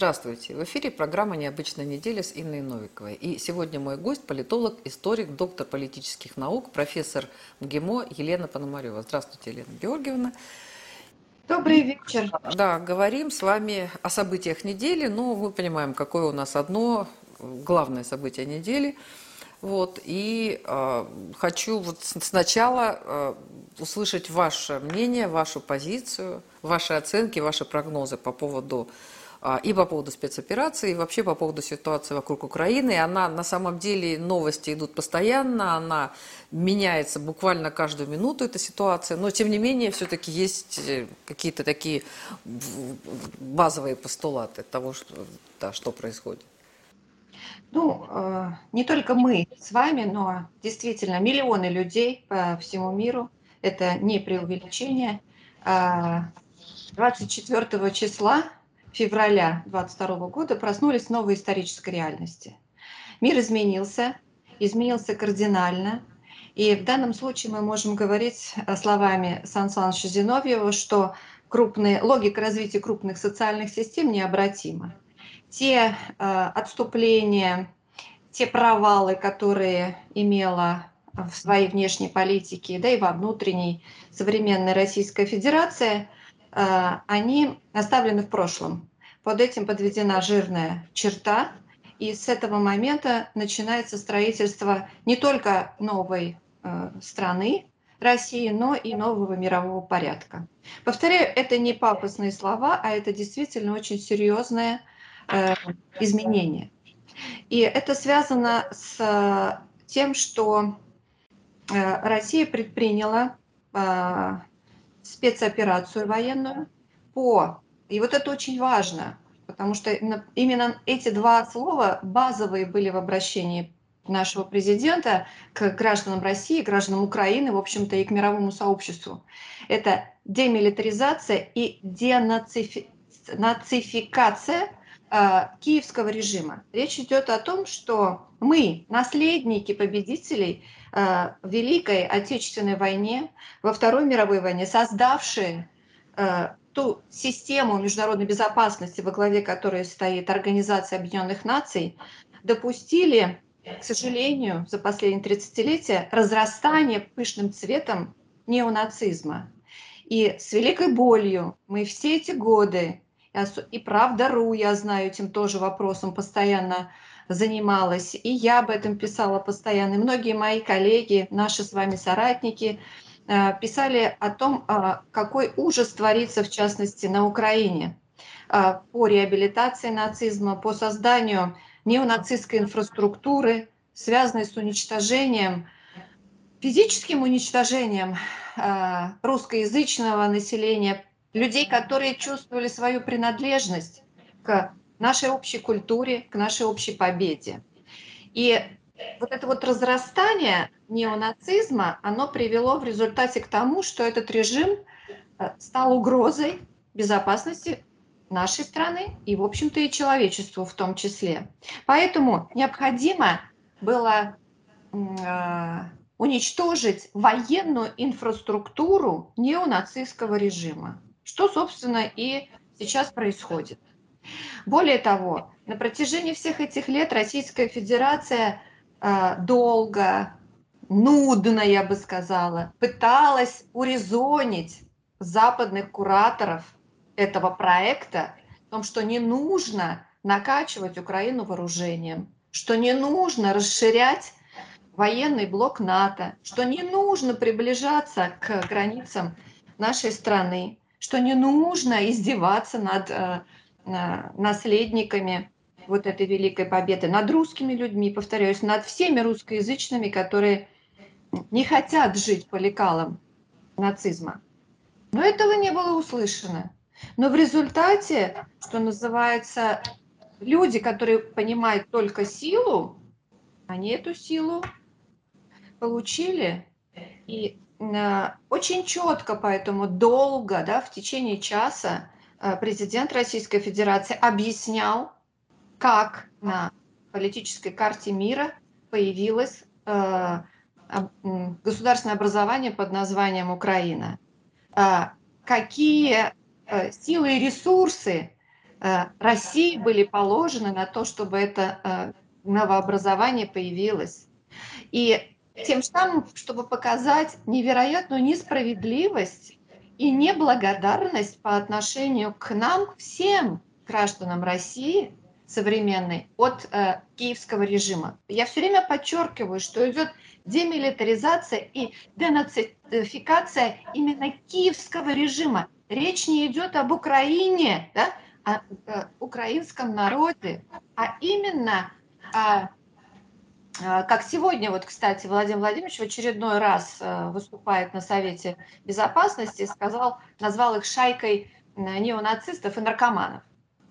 Здравствуйте. В эфире программа «Необычная неделя» с Инной Новиковой. И сегодня мой гость – политолог, историк, доктор политических наук, профессор МГИМО Елена Пономарева. Здравствуйте, Елена Георгиевна. Добрый вечер. Да, говорим с вами о событиях недели. Ну, мы понимаем, какое у нас одно главное событие недели. Вот, и э, хочу вот сначала э, услышать ваше мнение, вашу позицию, ваши оценки, ваши прогнозы по поводу и по поводу спецоперации, и вообще по поводу ситуации вокруг Украины. Она на самом деле, новости идут постоянно, она меняется буквально каждую минуту, эта ситуация, но тем не менее все-таки есть э, какие-то такие базовые постулаты того, что, да, что происходит. Ну, э, не только мы с вами, но действительно миллионы людей по всему миру, это не преувеличение. 24 а, числа февраля 22 года проснулись в новой исторической реальности. Мир изменился, изменился кардинально, и в данном случае мы можем говорить э, словами Сан Саныча Зиновьева, что крупные, логика развития крупных социальных систем необратима. Те э, отступления, те провалы, которые имела в своей внешней политике, да и во внутренней современной Российская Федерация – они оставлены в прошлом. Под этим подведена жирная черта, и с этого момента начинается строительство не только новой э, страны, России, но и нового мирового порядка. Повторяю, это не пафосные слова, а это действительно очень серьезное э, изменение. И это связано с тем, что э, Россия предприняла спецоперацию военную по... И вот это очень важно, потому что именно, эти два слова базовые были в обращении нашего президента к гражданам России, гражданам Украины, в общем-то, и к мировому сообществу. Это демилитаризация и денацификация э, киевского режима. Речь идет о том, что мы, наследники победителей, в Великой Отечественной войне, во Второй мировой войне, создавшие э, ту систему международной безопасности, во главе которой стоит Организация Объединенных Наций, допустили, к сожалению, за последние 30-летия разрастание пышным цветом неонацизма. И с великой болью мы все эти годы, и правда.ру, я знаю, этим тоже вопросом постоянно занималась, и я об этом писала постоянно, и многие мои коллеги, наши с вами соратники, э, писали о том, а, какой ужас творится, в частности, на Украине а, по реабилитации нацизма, по созданию неонацистской инфраструктуры, связанной с уничтожением, физическим уничтожением а, русскоязычного населения, людей, которые чувствовали свою принадлежность к нашей общей культуре, к нашей общей победе. И вот это вот разрастание неонацизма, оно привело в результате к тому, что этот режим э, стал угрозой безопасности нашей страны и, в общем-то, и человечеству в том числе. Поэтому необходимо было э, уничтожить военную инфраструктуру неонацистского режима, что, собственно, и сейчас происходит. Более того, на протяжении всех этих лет Российская Федерация э, долго, нудно, я бы сказала, пыталась урезонить западных кураторов этого проекта в том, что не нужно накачивать Украину вооружением, что не нужно расширять военный блок НАТО, что не нужно приближаться к границам нашей страны, что не нужно издеваться над э, наследниками вот этой великой победы, над русскими людьми, повторяюсь, над всеми русскоязычными, которые не хотят жить по лекалам нацизма. Но этого не было услышано. Но в результате, что называется, люди, которые понимают только силу, они эту силу получили. И э, очень четко, поэтому долго, да, в течение часа президент Российской Федерации объяснял, как на политической карте мира появилось э, государственное образование под названием Украина. Э, какие силы и ресурсы России были положены на то, чтобы это новообразование появилось. И тем самым, чтобы показать невероятную несправедливость и неблагодарность по отношению к нам, всем гражданам России современной, от э, киевского режима. Я все время подчеркиваю, что идет демилитаризация и денацификация именно киевского режима. Речь не идет об Украине, да, о, о украинском народе, а именно о а, как сегодня, вот, кстати, Владимир Владимирович в очередной раз э, выступает на Совете Безопасности, сказал, назвал их шайкой э, неонацистов и наркоманов.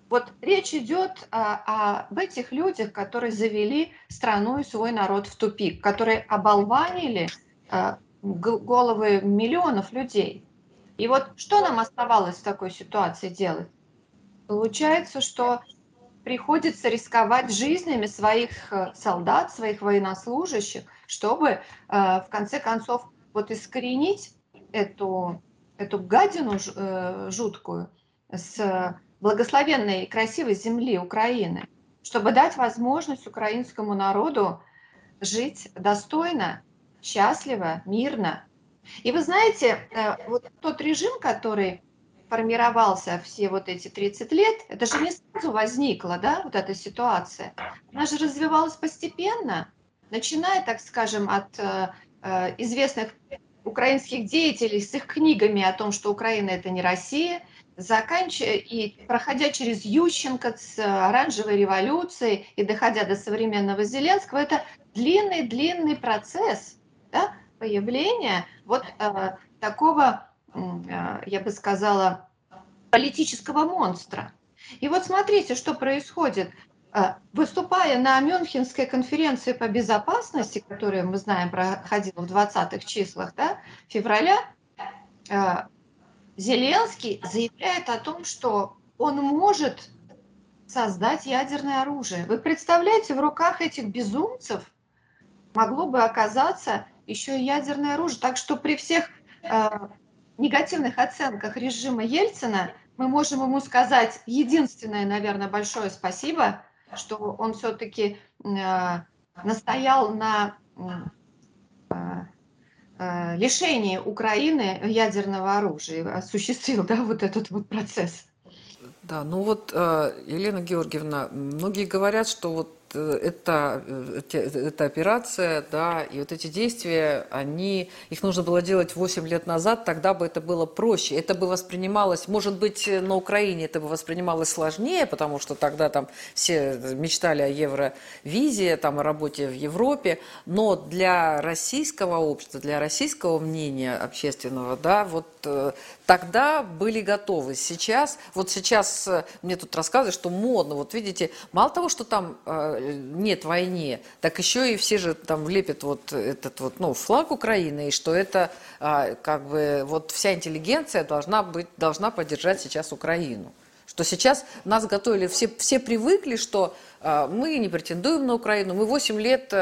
Вот речь идет о, об этих людях, которые завели страну и свой народ в тупик, которые оболванили э, головы миллионов людей. И вот что нам оставалось в такой ситуации делать? Получается, что приходится рисковать жизнями своих э, солдат, своих военнослужащих, чтобы э, в конце концов вот искоренить эту, эту гадину э, жуткую с благословенной и красивой земли Украины, чтобы дать возможность украинскому народу жить достойно, счастливо, мирно. И вы знаете, вот тот режим, который формировался все вот эти 30 лет, это же не сразу возникла, да, вот эта ситуация. Она же развивалась постепенно, начиная, так скажем, от э, э известных украинских деятелей с их книгами о том, что Украина это не Россия, заканчивая и проходя через Ющенко с оранжевой революцией и доходя до современного Зеленского, это длинный-длинный процесс да, появления вот э, такого я бы сказала, политического монстра. И вот смотрите, что происходит. А, выступая на Мюнхенской конференции по безопасности, которая, мы знаем, проходила в 20-х числах да, февраля, а, Зеленский заявляет о том, что он может создать ядерное оружие. Вы представляете, в руках этих безумцев могло бы оказаться еще и ядерное оружие. Так что при всех негативных оценках режима Ельцина мы можем ему сказать единственное, наверное, большое спасибо, что он все-таки э, настоял на э, э, лишении Украины ядерного оружия, осуществил да, вот этот вот процесс. Да, ну вот, э, Елена Георгиевна, многие говорят, что вот это, э, эта операция, да, и вот эти действия, они, их нужно было делать 8 лет назад, тогда бы это было проще. Это бы воспринималось, может быть, на Украине это бы воспринималось сложнее, потому что тогда там все мечтали о евровизе, там о работе в Европе, но для российского общества, для российского мнения общественного, да, вот э, тогда были готовы. Сейчас, вот сейчас мне тут рассказывают, что модно, вот видите, мало того, что там нет войне, так еще и все же там влепят вот этот вот, ну, флаг Украины, и что это а, как бы вот вся интеллигенция должна быть, должна поддержать сейчас Украину. Что сейчас нас готовили, все, все привыкли, что а, мы не претендуем на Украину, мы 8 лет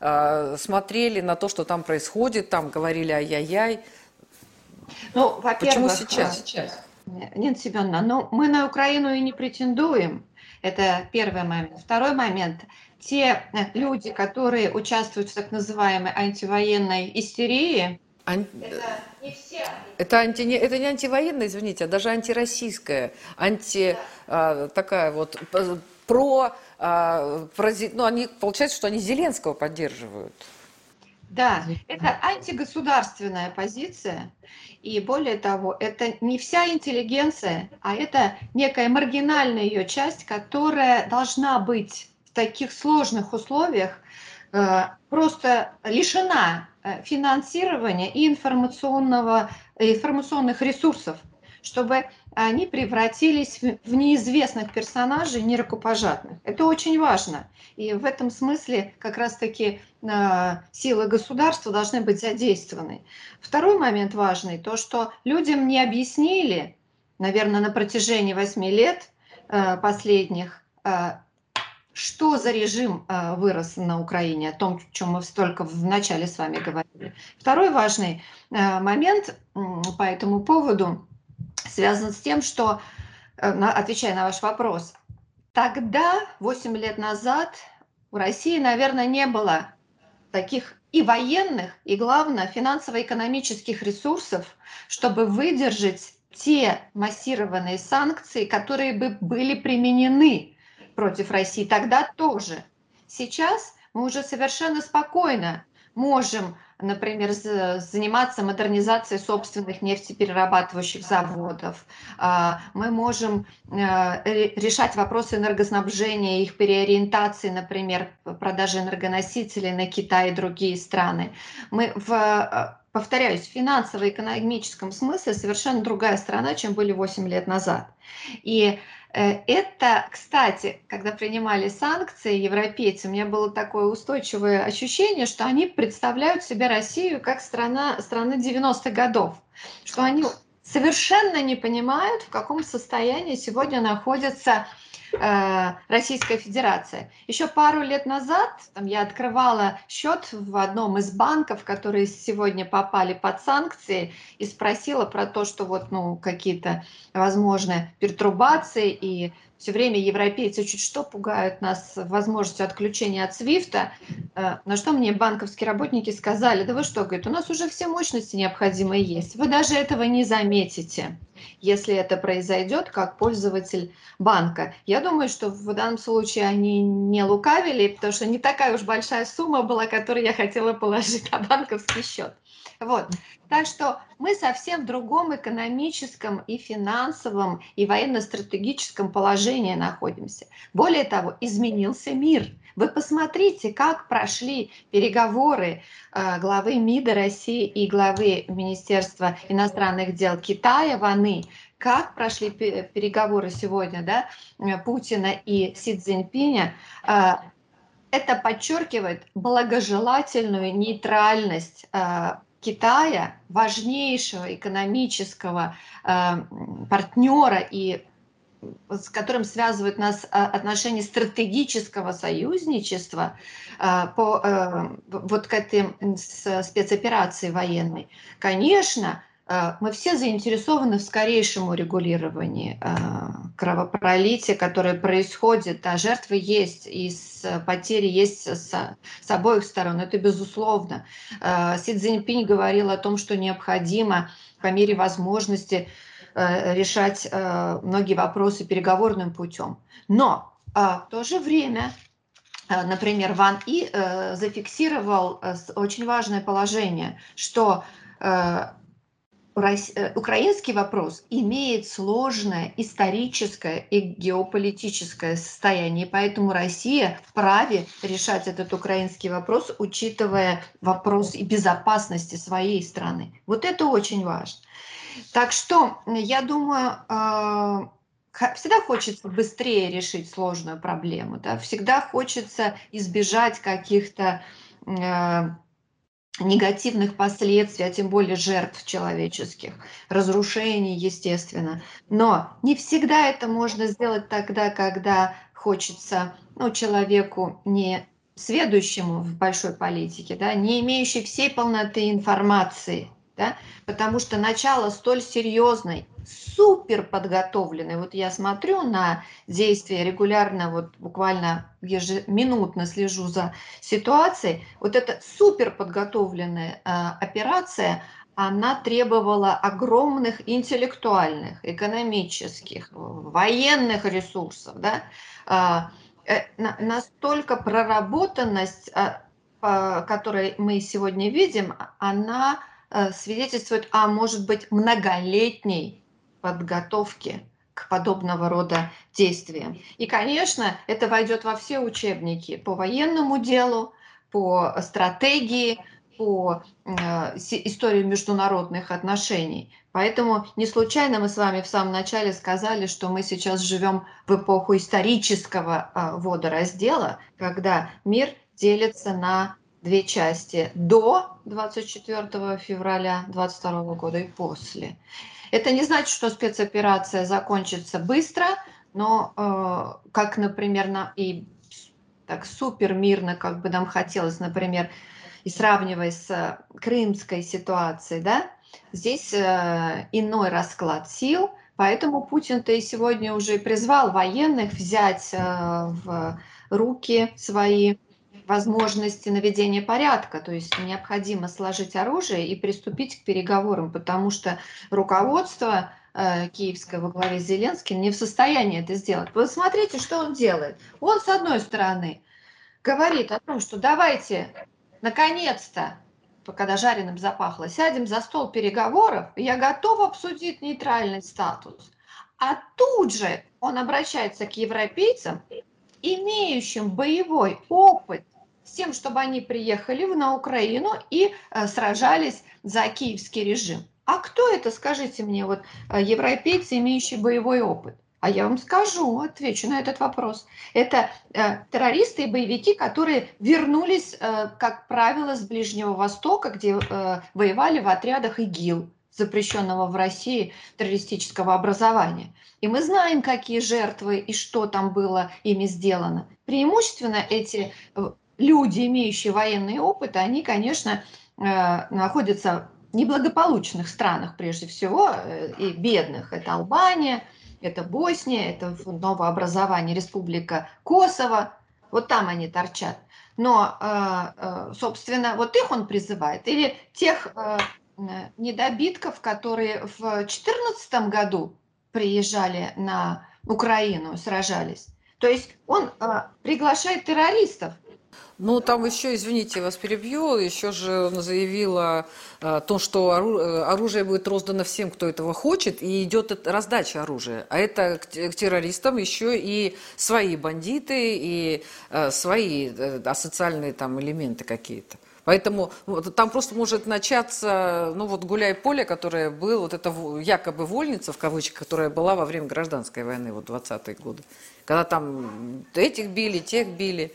а, смотрели на то, что там происходит, там говорили ай-яй-яй. Ну, Почему сейчас? сейчас? Нет, Семеновна, ну мы на Украину и не претендуем. Это первый момент. Второй момент. Те э, люди, которые участвуют в так называемой антивоенной истерии, Ан... это не все. Это, анти... это не антивоенная, извините, а даже антироссийская, анти... Да. А, такая вот про... А, про... Ну, они, получается, что они Зеленского поддерживают. Да, это антигосударственная позиция. И более того, это не вся интеллигенция, а это некая маргинальная ее часть, которая должна быть в таких сложных условиях э, просто лишена э, финансирования и информационного, информационных ресурсов, чтобы они превратились в неизвестных персонажей нерукопожатных. Это очень важно. И в этом смысле как раз-таки э, силы государства должны быть задействованы. Второй момент важный, то, что людям не объяснили, наверное, на протяжении восьми лет э, последних, э, что за режим вырос на Украине, о том, о чем мы столько в начале с вами говорили. Второй важный момент по этому поводу – связан с тем, что отвечая на ваш вопрос, тогда, 8 лет назад, у России, наверное, не было таких и военных, и, главное, финансово-экономических ресурсов, чтобы выдержать те массированные санкции, которые бы были применены против России тогда тоже. Сейчас мы уже совершенно спокойно можем, например, заниматься модернизацией собственных нефтеперерабатывающих заводов. А, мы можем э, решать вопросы энергоснабжения, их переориентации, например, продажи энергоносителей на Китай и другие страны. Мы в э, повторяюсь, в финансово-экономическом смысле совершенно другая страна, чем были 8 лет назад. И Э, это, кстати, когда принимали санкции европейцы, у меня было такое устойчивое ощущение, что они представляют себе Россию как страна, страна 90-х годов, что они совершенно не понимают, в каком состоянии сегодня находится Э, Российская Федерация. Еще пару лет назад там, я открывала счет в одном из банков, которые сегодня попали под санкции, и спросила про то, что вот ну, какие-то возможные пертурбации и все время европейцы чуть что пугают нас возможностью отключения от Свифта, э, на что мне банковские работники сказали, да вы что, говорит, у нас уже все мощности необходимые есть, вы даже этого не заметите, если это произойдет как пользователь банка. Я думаю, что в данном случае они не лукавили, потому что не такая уж большая сумма была, которую я хотела положить на банковский счет. Вот. Так что мы совсем в другом экономическом и финансовом и военно-стратегическом положении находимся. Более того, изменился мир. Вы посмотрите, как прошли переговоры э, главы МИДа России и главы Министерства иностранных дел Китая Ваны, как прошли переговоры сегодня да, э, Путина и Си Цзиньпиня. Э, это подчеркивает благожелательную нейтральность Китая, важнейшего экономического э, партнера и с которым связывают нас э, отношения стратегического союзничества э, по э, вот к этой спецоперации военной, конечно, мы все заинтересованы в скорейшем урегулировании э, кровопролития, которое происходит, а жертвы есть, и потери есть с, с обоих сторон, это безусловно. Э, Си Цзиньпинь говорил о том, что необходимо по мере возможности решать многие вопросы переговорным путем. Но в то же время например, Ван И зафиксировал очень важное положение, что Э, украинский вопрос имеет сложное историческое и геополитическое состояние, поэтому Россия вправе решать этот украинский вопрос, учитывая вопрос и безопасности своей страны. Вот это очень важно. Так что, я думаю, э, всегда хочется быстрее решить сложную проблему, да? всегда хочется избежать каких-то э, негативных последствий, а тем более жертв человеческих, разрушений, естественно. Но не всегда это можно сделать тогда, когда хочется ну, человеку не сведущему в большой политике, да, не имеющий всей полноты информации, да, потому что начало столь серьезной, супер подготовленной, вот я смотрю на действия регулярно, вот буквально ежеминутно слежу за ситуацией, вот эта супер подготовленная э, операция, она требовала огромных интеллектуальных, экономических, военных ресурсов, да, а, э, настолько проработанность, э, которую мы сегодня видим, она Э, свидетельствует о, может быть, многолетней подготовке к подобного рода действиям. И, конечно, это войдет во все учебники по военному делу, по стратегии, по э, истории международных отношений. Поэтому не случайно мы с вами в самом начале сказали, что мы сейчас живем в эпоху исторического э, водораздела, когда мир делится на две части до 24 февраля 2022 года и после. Это не значит, что спецоперация закончится быстро, но э, как, например, на, и так супер мирно, как бы нам хотелось, например, и сравнивая с крымской ситуацией, да, здесь э, иной расклад сил, Поэтому Путин-то и сегодня уже призвал военных взять э, в руки свои возможности наведения порядка, то есть необходимо сложить оружие и приступить к переговорам, потому что руководство э, киевское во главе с Зеленским не в состоянии это сделать. Вы смотрите, что он делает. Он, с одной стороны, говорит о том, что давайте, наконец-то, когда жареным запахло, сядем за стол переговоров, я готов обсудить нейтральный статус. А тут же он обращается к европейцам, имеющим боевой опыт с тем, чтобы они приехали на Украину и э, сражались за киевский режим. А кто это, скажите мне, вот э, европейцы, имеющие боевой опыт? А я вам скажу, отвечу на этот вопрос. Это э, террористы и боевики, которые вернулись, э, как правило, с Ближнего Востока, где э, воевали в отрядах ИГИЛ, запрещенного в России террористического образования. И мы знаем, какие жертвы и что там было ими сделано. Преимущественно эти э, люди, имеющие военный опыт, они, конечно, э, находятся в неблагополучных странах прежде всего, э, и бедных. Это Албания, это Босния, это новообразование Республика Косово. Вот там они торчат. Но, э, собственно, вот их он призывает. Или тех недобитков, которые в 2014 году приезжали на Украину, сражались. То есть он приглашает террористов, ну, там еще, извините, вас перебью, еще же заявила о том, что э, оружие будет роздано всем, кто этого хочет, и идет раздача оружия. А это к террористам еще и свои бандиты, и э, свои э, асоциальные там элементы какие-то. Поэтому там просто может начаться, ну вот гуляй-поле, которое было, вот это якобы вольница, в кавычках, которая была во время гражданской войны, вот 20-е годы. Когда там этих били, тех били.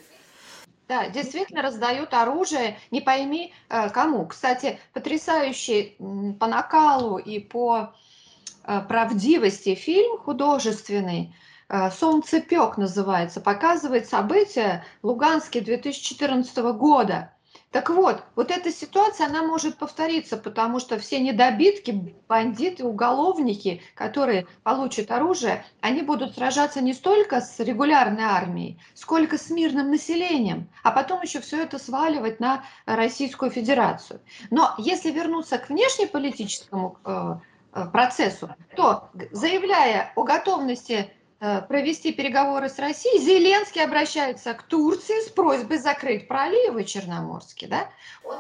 Да, действительно раздают оружие, не пойми э, кому. Кстати, потрясающий по накалу и по э, правдивости фильм художественный э, «Солнцепек» называется, показывает события Луганский 2014 года. Так вот, вот эта ситуация, она может повториться, потому что все недобитки, бандиты, уголовники, которые получат оружие, они будут сражаться не столько с регулярной армией, сколько с мирным населением, а потом еще все это сваливать на Российскую Федерацию. Но если вернуться к внешнеполитическому э, э процессу, то заявляя о готовности провести переговоры с Россией, Зеленский обращается к Турции с просьбой закрыть проливы Черноморские. Да?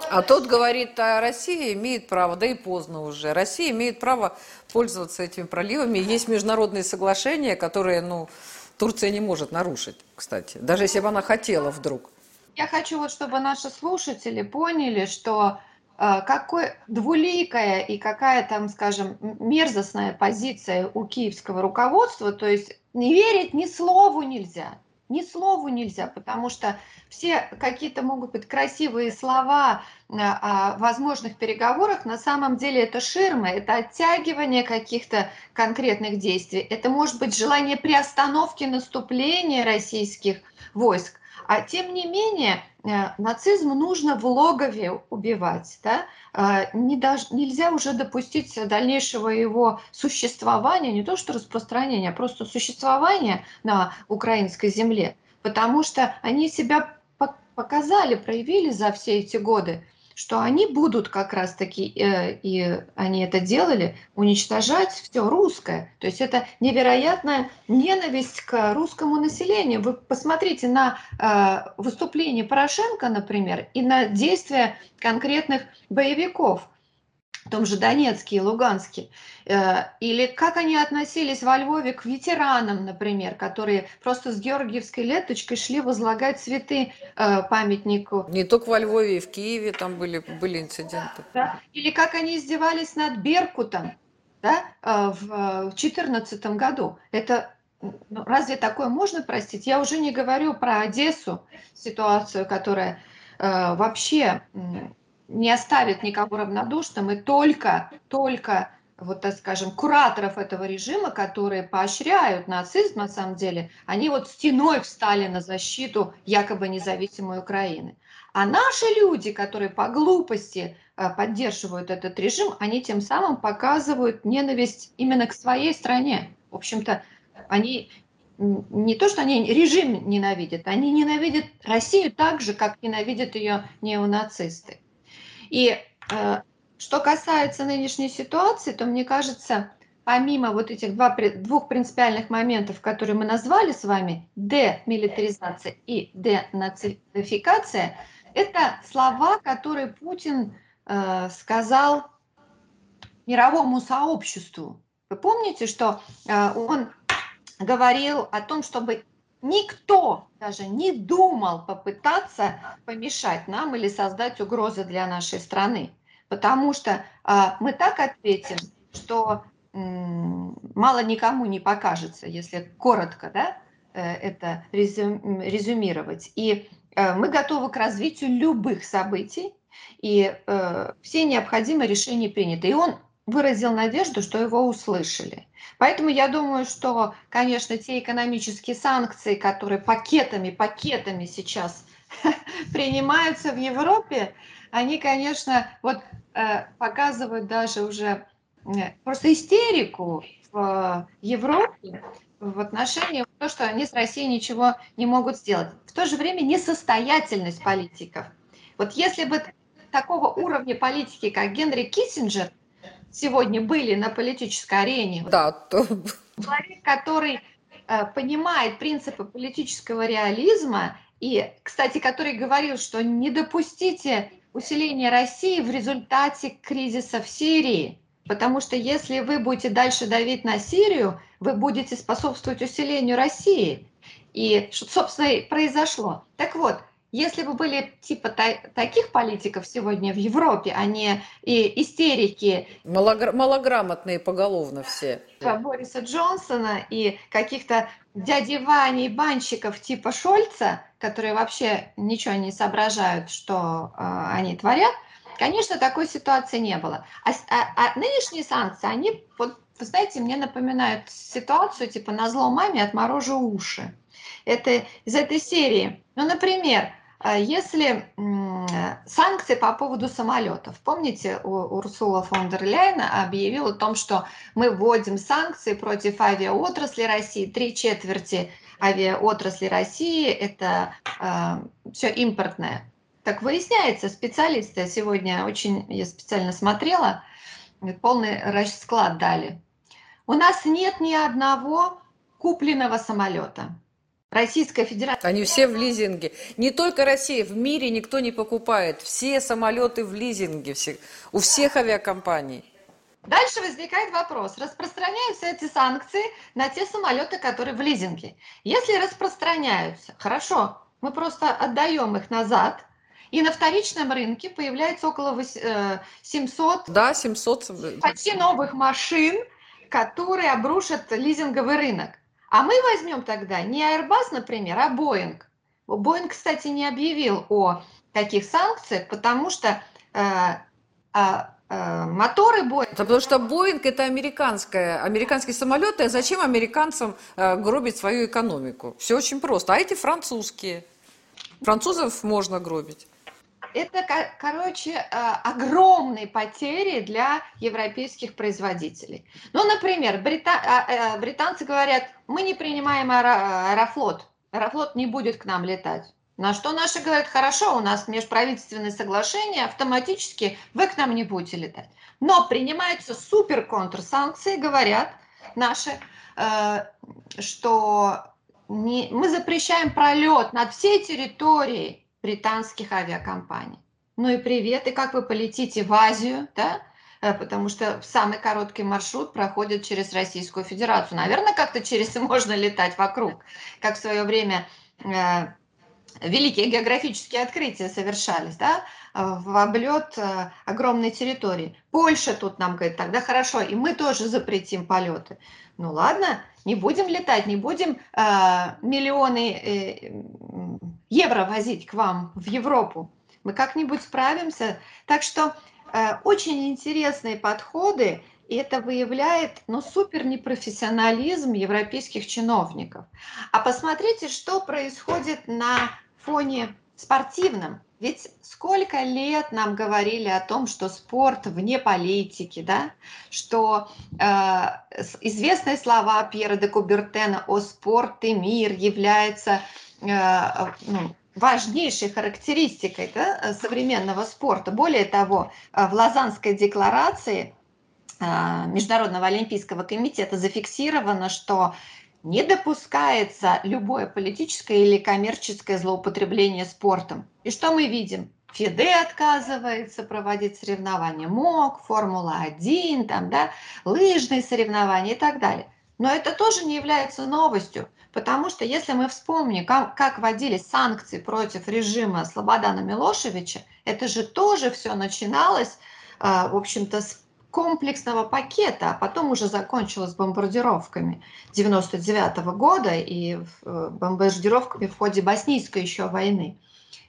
а тот говорит, а Россия имеет право, да и поздно уже, Россия имеет право пользоваться этими проливами. Есть международные соглашения, которые ну, Турция не может нарушить, кстати, даже если бы она хотела вдруг. Я хочу, вот, чтобы наши слушатели поняли, что э, какой двуликая и какая там, скажем, мерзостная позиция у киевского руководства, то есть не верить ни слову нельзя. Ни слову нельзя, потому что все какие-то могут быть красивые слова э, о возможных переговорах, на самом деле это ширмы, это оттягивание каких-то конкретных действий, это может быть желание приостановки наступления российских войск. А тем не менее, э, нацизм нужно в логове убивать. Да? Э, не дож... Нельзя уже допустить дальнейшего его существования, не то что распространения, а просто существования на украинской земле. Потому что они себя показали, проявили за все эти годы что они будут как раз-таки, э, и они это делали, уничтожать все русское. То есть это невероятная ненависть к русскому населению. Вы посмотрите на э, выступление Порошенко, например, и на действия конкретных боевиков в том же Донецке и Луганске, э, или как они относились во Львове к ветеранам, например, которые просто с георгиевской леточкой шли возлагать цветы э, памятнику. Не только во Львове, и в Киеве там были, были инциденты. Да? Или как они издевались над Беркутом да, э, в 2014 году. Это ну, разве такое можно простить? Я уже не говорю про Одессу, ситуацию, которая вообще не оставит никого равнодушным, и только, только вот так скажем, кураторов этого режима, которые поощряют нацизм, на самом деле, они вот стеной встали на защиту якобы независимой Украины. А наши люди, которые по глупости э, поддерживают этот режим, они тем самым показывают ненависть именно к своей стране. В общем-то, они не то, что они режим ненавидят, они ненавидят Россию так же, как ненавидят ее неонацисты. И э, что касается нынешней ситуации, то мне кажется, помимо вот этих два, двух принципиальных моментов, которые мы назвали с вами, демилитаризация и денацификация, это слова, которые Путин э, сказал мировому сообществу. Вы помните, что э, он говорил о том, чтобы никто даже не думал попытаться помешать нам или создать угрозы для нашей страны. Потому что э, мы так ответим, что мало никому не покажется, если коротко да, э, это резюмировать. И э, мы готовы к развитию любых событий, и э, все необходимые решения приняты. И он выразил надежду, что его услышали. Поэтому я думаю, что, конечно, те экономические санкции, которые пакетами, пакетами сейчас принимаются в Европе, они, конечно, вот показывают даже уже просто истерику в Европе в отношении того, что они с Россией ничего не могут сделать. В то же время несостоятельность политиков. Вот если бы такого уровня политики, как Генри Киссинджер, сегодня были на политической арене, да, то... человек, который э, понимает принципы политического реализма и, кстати, который говорил, что не допустите усиления России в результате кризиса в Сирии – Потому что если вы будете дальше давить на Сирию, вы будете способствовать усилению России. И что, собственно, и произошло. Так вот, если бы были типа та- таких политиков сегодня в Европе, а не и истерики. Малогр- малограмотные поголовно все. Бориса Джонсона и каких-то дяди Вани и банщиков типа Шольца, которые вообще ничего не соображают, что э, они творят, Конечно, такой ситуации не было. А, а, а нынешние санкции, они, вот, вы знаете, мне напоминают ситуацию типа на зло маме отморожу уши. Это из этой серии. Ну, например, если санкции по поводу самолетов. Помните, Урсула фон дер Ляйен объявила о том, что мы вводим санкции против авиаотрасли России. Три четверти авиаотрасли России – это э, все импортное. Так выясняется, специалисты сегодня очень, я специально смотрела, полный расклад дали. У нас нет ни одного купленного самолета. Российская Федерация. Они все в лизинге. Не только Россия, в мире никто не покупает. Все самолеты в лизинге все, у всех авиакомпаний. Дальше возникает вопрос, распространяются эти санкции на те самолеты, которые в лизинге. Если распространяются, хорошо, мы просто отдаем их назад, и на вторичном рынке появляется около 700, э, да, 700 почти новых машин, которые обрушат лизинговый рынок. А мы возьмем тогда не Airbus, например, а Boeing. Boeing, кстати, не объявил о таких санкциях, потому что э, э, э, моторы Boeing... Это потому что Boeing это американская, американские самолеты, а зачем американцам э, гробить свою экономику? Все очень просто. А эти французские. Французов можно гробить это, короче, э, огромные потери для европейских производителей. Ну, например, брита... А, э, британцы говорят, мы не принимаем аэрофлот, аэрофлот не будет к нам летать. На что наши говорят, хорошо, у нас межправительственное соглашение, автоматически вы к нам не будете летать. Но принимаются супер контрсанкции, говорят наши, э, что не, мы запрещаем пролет над всей территорией британских авиакомпаний. Ну и привет, и как вы полетите в Азию, да? Э, потому что самый короткий маршрут проходит через Российскую Федерацию. Наверное, как-то через можно летать вокруг, как в свое время э, великие географические открытия совершались, да, в облет э, огромной территории. Польша тут нам говорит, тогда хорошо, и мы тоже запретим полеты. Ну ладно, не будем летать, не будем э, миллионы э, евро возить к вам в Европу. Мы как-нибудь справимся. Так что э, очень интересные подходы, и это выявляет ну, супер непрофессионализм европейских чиновников. А посмотрите, что происходит на фоне спортивном. ведь сколько лет нам говорили о том, что спорт вне политики, да? что э, известные слова Пьера де Кубертена о спорт и мир является э, ну, важнейшей характеристикой да, современного спорта. Более того, э, в Лозаннской декларации э, Международного олимпийского комитета зафиксировано, что не допускается любое политическое или коммерческое злоупотребление спортом. И что мы видим? ФИДЕ отказывается проводить соревнования, МОК, Формула-1, там, да, лыжные соревнования и так далее. Но это тоже не является новостью, потому что если мы вспомним, как, как вводились санкции против режима Слободана Милошевича, это же тоже все начиналось, э, в общем-то, с комплексного пакета, а потом уже закончилось бомбардировками 99 -го года и э, бомбардировками в ходе Боснийской еще войны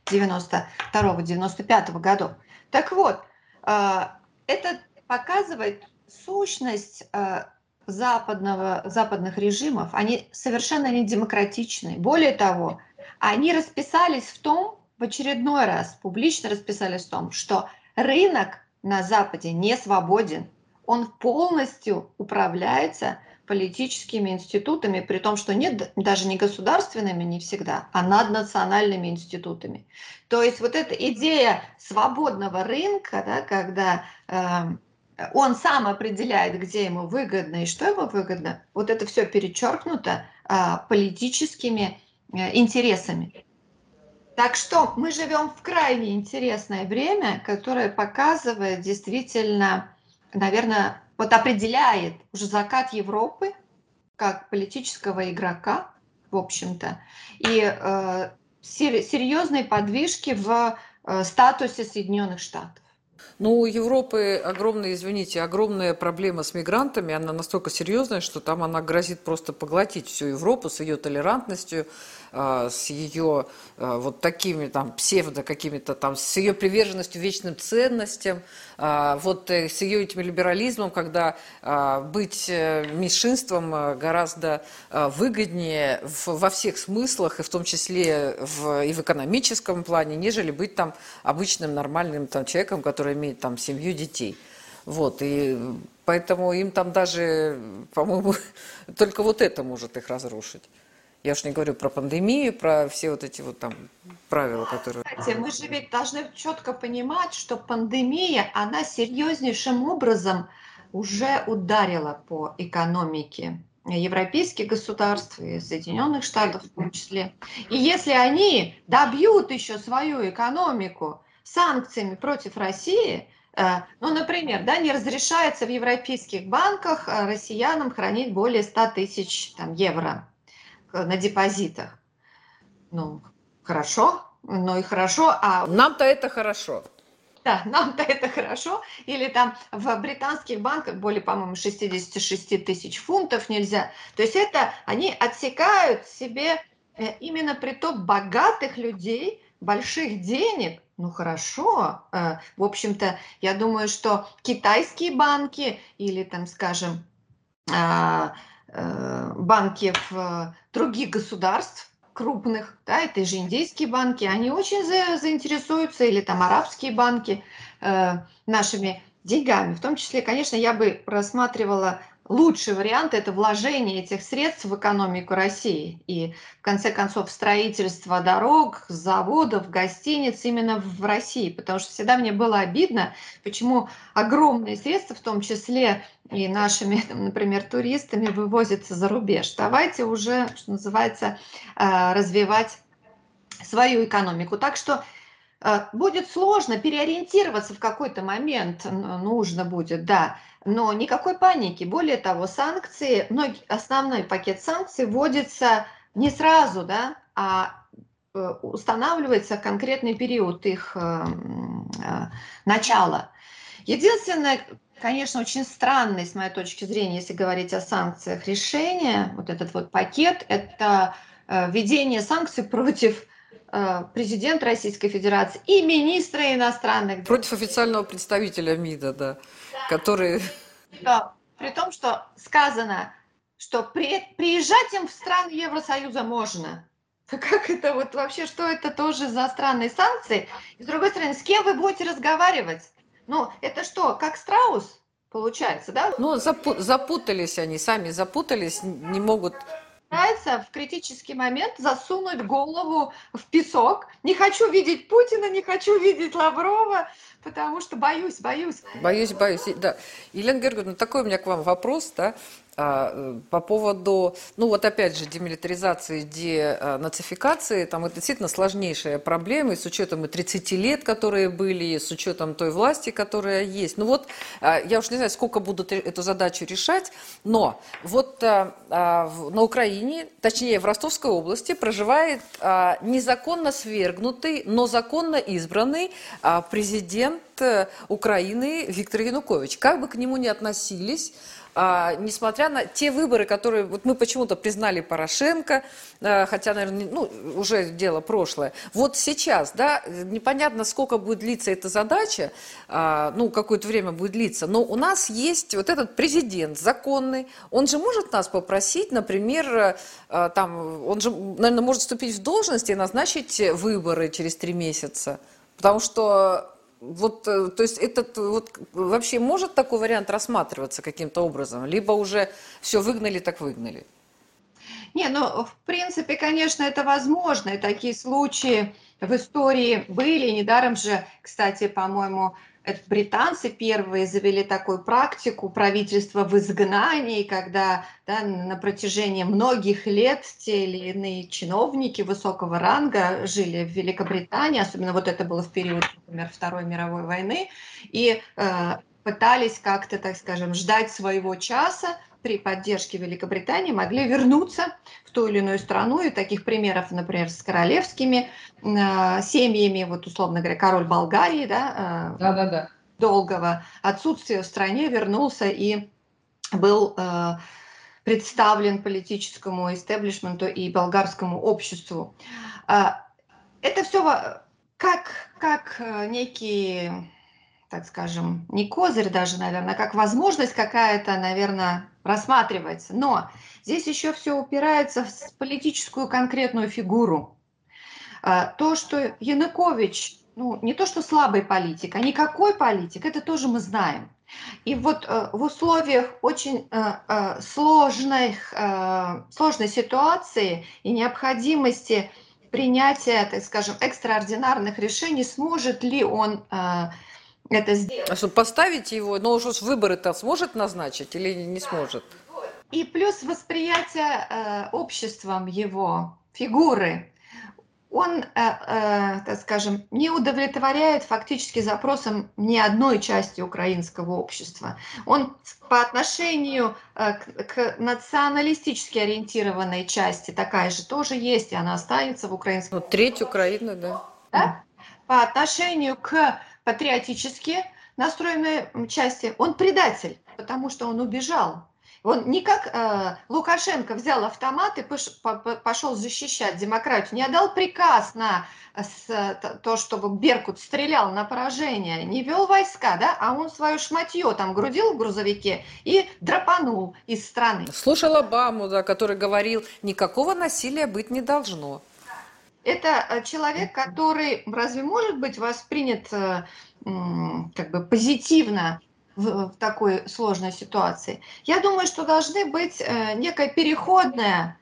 92-95 годов. Так вот, э, это показывает сущность э, западного, западных режимов. Они совершенно не демократичны. Более того, они расписались в том, в очередной раз публично расписались в том, что рынок на Западе не свободен. Он полностью управляется политическими институтами, при том, что нет даже не государственными не всегда, а наднациональными институтами. То есть вот эта идея свободного рынка, да, когда э, он сам определяет, где ему выгодно и что ему выгодно, вот это все перечеркнуто э, политическими э, интересами. Так что мы живем в крайне интересное время, которое показывает действительно, наверное, вот определяет уже закат Европы как политического игрока, в общем-то, и э, серьезные подвижки в э, статусе Соединенных Штатов. Ну, у Европы огромная, извините, огромная проблема с мигрантами. Она настолько серьезная, что там она грозит просто поглотить всю Европу с ее толерантностью, а, с ее а, вот такими там псевдо какими-то там, с ее приверженностью вечным ценностям, а, вот э, с ее этим либерализмом, когда быть э, меньшинством э, гораздо выгоднее во всех смыслах, и в том числе в, и в экономическом плане, нежели быть там обычным нормальным там, человеком, который имеет там семью детей. Вот, и поэтому им там даже, по-моему, только вот это может их разрушить. Я уж не говорю про пандемию, про все вот эти вот там правила, которые... Кстати, мы же ведь должны четко понимать, что пандемия, она серьезнейшим образом уже ударила по экономике европейских государств и Соединенных Штатов в том числе. И если они добьют еще свою экономику санкциями против России, э, ну, например, да, не разрешается в европейских банках э, россиянам хранить более 100 тысяч там, евро Э, на депозитах. Ну, хорошо, ну и хорошо, а... Нам-то это хорошо. Да, нам-то это хорошо. Или там в британских банках более, по-моему, 66 тысяч фунтов нельзя. То есть это они отсекают себе именно приток богатых людей, больших денег. Ну хорошо. Э, в общем-то, я думаю, что китайские банки или там, скажем, а, Э, банки в других государств крупных, да, это же индийские банки, они очень за, заинтересуются, или там арабские банки э, нашими деньгами. В том числе, конечно, я бы рассматривала лучший вариант – это вложение этих средств в экономику России. И, в конце концов, строительство дорог, заводов, гостиниц именно в России. Потому что всегда мне было обидно, почему огромные средства, в том числе и нашими, например, туристами, вывозятся за рубеж. Давайте уже, что называется, э, развивать свою экономику. Так что будет сложно переориентироваться в какой-то момент, нужно будет, да, но никакой паники. Более того, санкции, основной пакет санкций вводится не сразу, да, а э, устанавливается конкретный период их э, э, начала. Единственное, конечно, очень странное, с моей точки зрения, если говорить о санкциях, решение, вот этот вот пакет, это введение санкций против президента Российской Федерации и министра иностранных Против официального представителя МИДа, да которые... Да, при том, что сказано, что при, приезжать им в страны Евросоюза можно, Как это вот вообще, что это тоже за странные санкции? И с другой стороны, с кем вы будете разговаривать? Ну, это что, как страус получается, да? Ну, запу запутались они, сами запутались, не могут в критический момент засунуть голову в песок. Не хочу видеть Путина, не хочу видеть Лаврова, потому что боюсь, боюсь. Боюсь, боюсь, да. Елена Георгиевна, такой у меня к вам вопрос, да. А, э, по поводу, ну вот опять же, демилитаризации, денацификации, там это действительно сложнейшая проблема, и с учетом и 30 лет, которые были, и с учетом той власти, которая есть. Ну вот, а, я уж не знаю, сколько будут эту задачу решать, но вот а, на Украине, точнее в Ростовской области, проживает незаконно свергнутый, но законно избранный президент э, Украины Виктор Янукович. Как бы к нему ни относились, а, несмотря на те выборы, которые вот мы почему-то признали Порошенко, а, хотя, наверное, ну, уже дело прошлое. Вот сейчас, да, непонятно, сколько будет длиться эта задача, а, ну, какое-то время будет длиться, но у нас есть вот этот президент законный, он же может нас попросить, например, а, там, он же, наверное, может вступить в должность и назначить выборы через три месяца, потому что вот, э, то есть этот вот вообще может такой вариант рассматриваться каким-то образом, либо уже все выгнали, так выгнали? Не, ну, в принципе, конечно, это возможно, и такие случаи в истории были, недаром же, кстати, по-моему, это британцы первые завели такую практику правительства в изгнании, когда да, на протяжении многих лет те или иные чиновники высокого ранга жили в Великобритании, особенно вот это было в период, например, Второй мировой войны, и э, пытались как-то, так скажем, ждать своего часа, при поддержке Великобритании могли вернуться в ту или иную страну. И таких примеров, например, с королевскими э, семьями, вот условно говоря, король Болгарии, да, э, да, да, да. долгого отсутствия в стране вернулся и был э, представлен политическому истеблишменту и болгарскому обществу. Э, это все как, как э, некие так скажем, не козырь даже, наверное, а как возможность какая-то, наверное, рассматривается. Но здесь еще все упирается в политическую конкретную фигуру. А, то, что Янукович, ну, не то, что слабый политик, а никакой политик, это тоже мы знаем. И вот э, в условиях очень э, э, сложных, сложной ситуации и необходимости принятия, так скажем, экстраординарных решений, сможет ли он это сделать. А что, поставить его, но уже выборы-то сможет назначить или не сможет? И плюс восприятие э, обществом его фигуры, он, э, э, так скажем, не удовлетворяет фактически запросам ни одной части украинского общества. Он по отношению э, к, к националистически ориентированной части такая же тоже есть, и она останется в украинском. Ну, треть Украины, да. да? По отношению к патриотически настроенной части, он предатель, потому что он убежал. Он не как э, Лукашенко взял автомат и пош, по, пошел защищать демократию, не отдал приказ на с, то, чтобы Беркут стрелял на поражение, не вел войска, да, а он свое шматье там грудил в грузовике и драпанул из страны. Слушал Обаму, да, который говорил, никакого насилия быть не должно это э, человек, который разве может быть воспринят э, как бы позитивно в, в такой сложной ситуации? Я думаю, что должны быть э, некая переходная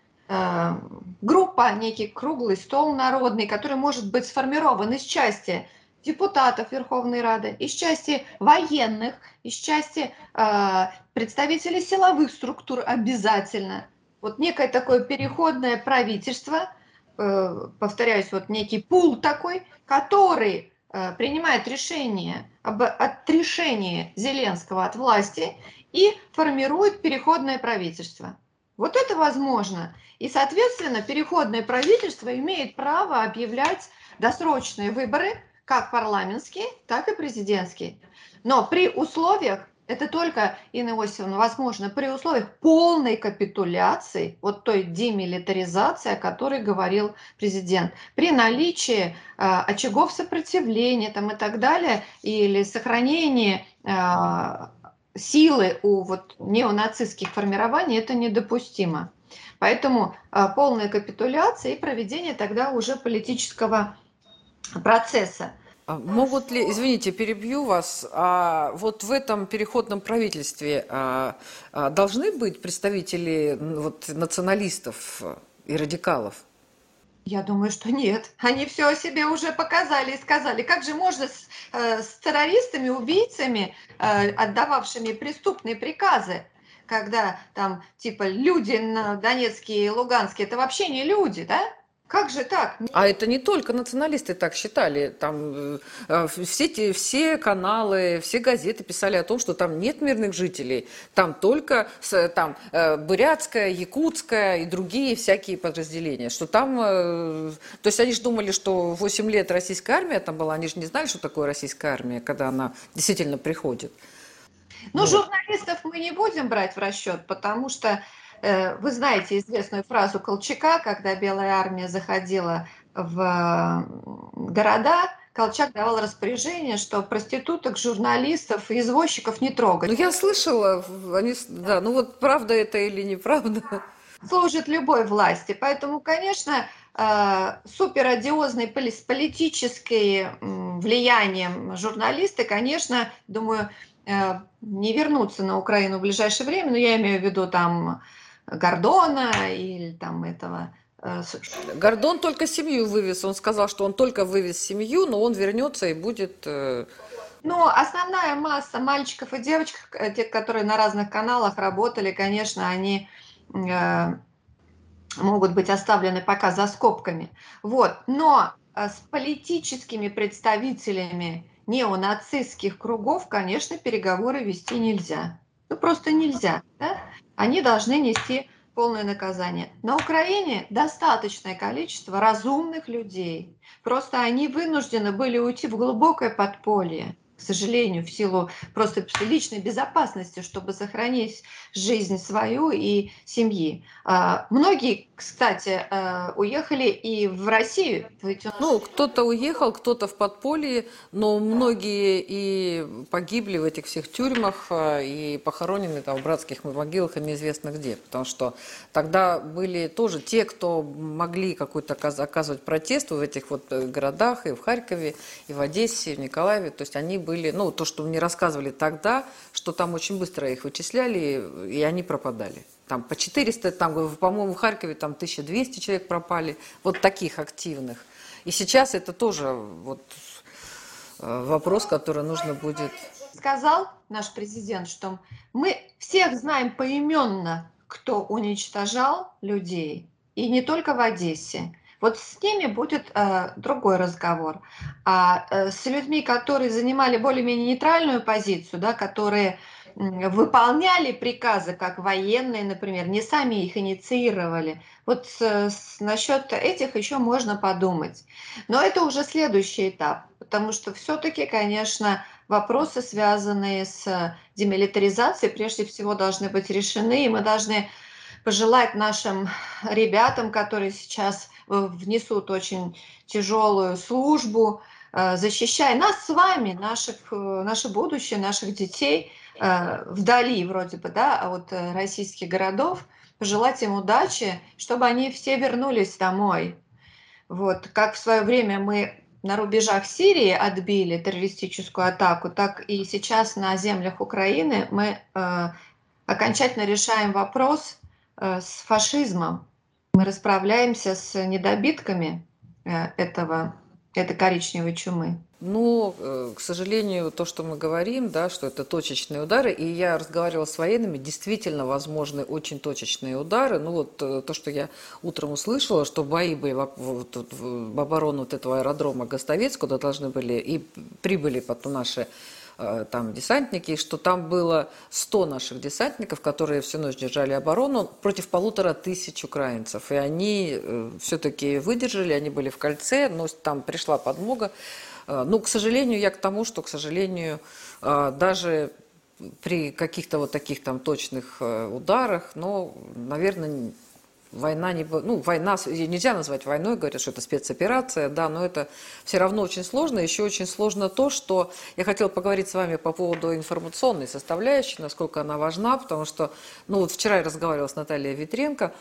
группа, некий круглый стол народный, который может быть сформирован из части депутатов Верховной Рады, из части военных, из части э, представителей силовых структур обязательно. Вот некое такое переходное правительство – повторяюсь, вот некий пул такой, который э, принимает решение об отрешении Зеленского от власти и формирует переходное правительство. Вот это возможно. И, соответственно, переходное правительство имеет право объявлять досрочные выборы, как парламентские, так и президентские. Но при условиях, это только, Инна Иосифовна, возможно, при условиях полной капитуляции, вот той демилитаризации, о которой говорил президент, при наличии э, очагов сопротивления там, и так далее, или сохранении э, силы у вот, неонацистских формирований, это недопустимо. Поэтому а, полная капитуляция и проведение тогда уже политического процесса. А могут ли, извините, перебью вас, а вот в этом переходном правительстве а, а, должны быть представители вот, националистов и радикалов? Я думаю, что нет. Они все о себе уже показали и сказали. Как же можно с, э, с террористами, убийцами, э, отдававшими преступные приказы, когда там типа люди на Донецке и Луганске, это вообще не люди, да? Как же так? А это не только националисты так считали. Там э, все, те, все каналы, все газеты писали о том, что там нет мирных жителей. Там только там, э, Бурятская, Якутская и другие всякие подразделения. Что там, э, то есть они же думали, что 8 лет российская армия там была. Они же не знали, что такое российская армия, когда она действительно приходит. Ну, вот. журналистов мы не будем брать в расчет, потому что Э, вы знаете известную фразу Колчака, когда Белая армия заходила в города, Колчак давал распоряжение, что проституток, журналистов и извозчиков не трогать. Ну, я слышала, они, да, ну вот правда это или неправда? Служит любой власти. Поэтому, конечно, э, суперодиозные с политическим влиянием журналисты, конечно, думаю, э, не вернутся на Украину в ближайшее время, но я имею в виду там Гордона или там этого э, Гордон только семью вывез. Он сказал, что он только вывез семью, но он вернется и будет... Э, ну, основная масса мальчиков и девочек, э, те, которые на разных каналах работали, конечно, они э, могут быть оставлены пока за скобками. Вот. Но с политическими представителями неонацистских кругов, конечно, переговоры вести нельзя. Ну, просто нельзя. Да? Они должны нести полное наказание. На Украине достаточное количество разумных людей. Просто они вынуждены были уйти в глубокое подполье к сожалению, в силу просто личной безопасности, чтобы сохранить жизнь свою и семьи. А, многие, кстати, а, уехали и в Россию. Ну, кто-то уехал, кто-то в подполье, но многие и погибли в этих всех тюрьмах а, и похоронены там в братских могилах и неизвестно где. Потому что тогда были тоже те, кто могли какой-то оказывать протест в этих вот э, городах, и в Харькове, и в Одессе, и в Николаеве. То есть они были, ну, то, что мне рассказывали тогда, что там очень быстро их вычисляли, и они пропадали. Там по 400, там, по-моему, в Харькове там 1200 человек пропали, вот таких активных. И сейчас это тоже вот э, вопрос, который нужно будет... Сказал наш президент, что мы всех знаем поименно, кто уничтожал людей, и не только в Одессе. Вот с ними будет э, другой разговор. А э, с людьми, которые занимали более-менее нейтральную позицию, да, которые э, выполняли приказы, как военные, например, не сами их инициировали. Вот с, с, насчет этих еще можно подумать. Но это уже следующий этап, потому что все-таки, конечно, вопросы, связанные с демилитаризацией, прежде всего должны быть решены, и мы должны пожелать нашим ребятам, которые сейчас внесут очень тяжелую службу, э, защищая нас с вами, наших, э, наше будущее, наших детей вдали вроде бы, да, а вот российских городов, пожелать им удачи, чтобы они все вернулись домой. Вот, как в свое время мы на рубежах Сирии отбили террористическую атаку, так и сейчас на землях Украины мы э, окончательно решаем вопрос э, с фашизмом мы расправляемся с недобитками э, этого, этой коричневой чумы. Ну, э, к сожалению, то, что мы говорим, да, что это точечные удары, и я разговаривала с военными, действительно возможны очень точечные удары. Ну, вот э, то, что я утром услышала, что бои были в, в, в оборону вот этого аэродрома Гостовец, куда должны были, и прибыли потом наши там десантники, что там было 100 наших десантников, которые всю ночь держали оборону против полутора тысяч украинцев. И они э, все-таки выдержали, они были в кольце, но там пришла подмога. Э, ну, к сожалению, я к тому, что, к сожалению, даже при каких-то вот таких там точных ударах, но, наверное, война не... Ну, война, нельзя назвать войной, говорят, что это спецоперация, да, но это все равно очень сложно. Еще очень сложно то, что я хотела поговорить с вами по поводу информационной составляющей, насколько она важна, потому что, ну, вот вчера я разговаривала с Натальей Витренко,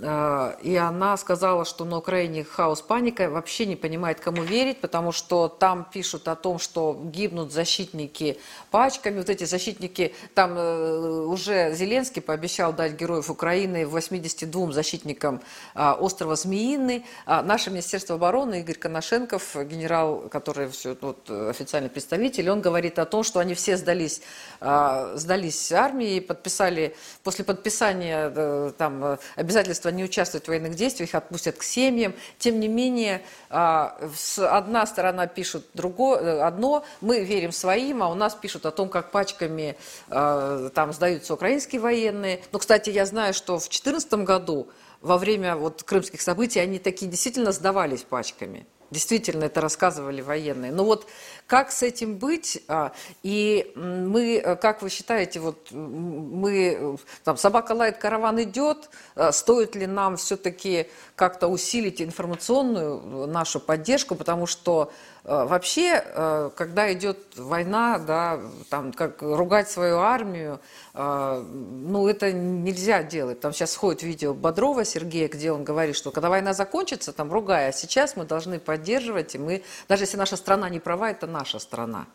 и она сказала, что на Украине хаос, паника, вообще не понимает, кому верить, потому что там пишут о том, что гибнут защитники пачками. Вот эти защитники, там э, уже Зеленский пообещал дать героев Украины 82 защитникам э, острова Змеиный. А наше Министерство обороны, Игорь Коношенков, генерал, который все, вот, официальный представитель, он говорит о том, что они все сдались, сдались армии, подписали, после подписания там обязательств правительство не участвует в военных действиях, их отпустят к семьям. Тем не менее, а, одна сторона пишет другое, э, одно, мы верим своим, а у нас пишут о том, как пачками а, там сдаются украинские военные. Но, кстати, я знаю, что в 2014 году во время вот крымских событий они такие действительно сдавались пачками. Действительно, это рассказывали военные. Но вот как с этим быть? А, и мы, э, как вы считаете, вот мы, э, там, собака лает, караван идет, а, стоит ли нам все-таки как-то усилить информационную нашу поддержку, потому что Э, вообще, э, когда идет война, да, там, как ругать свою армию, э, ну, это нельзя делать. Там сейчас сходит видео Бодрова Сергея, где он говорит, что когда война закончится, там, ругая, а сейчас мы должны поддерживать, и мы, даже если наша страна не права, это наша страна.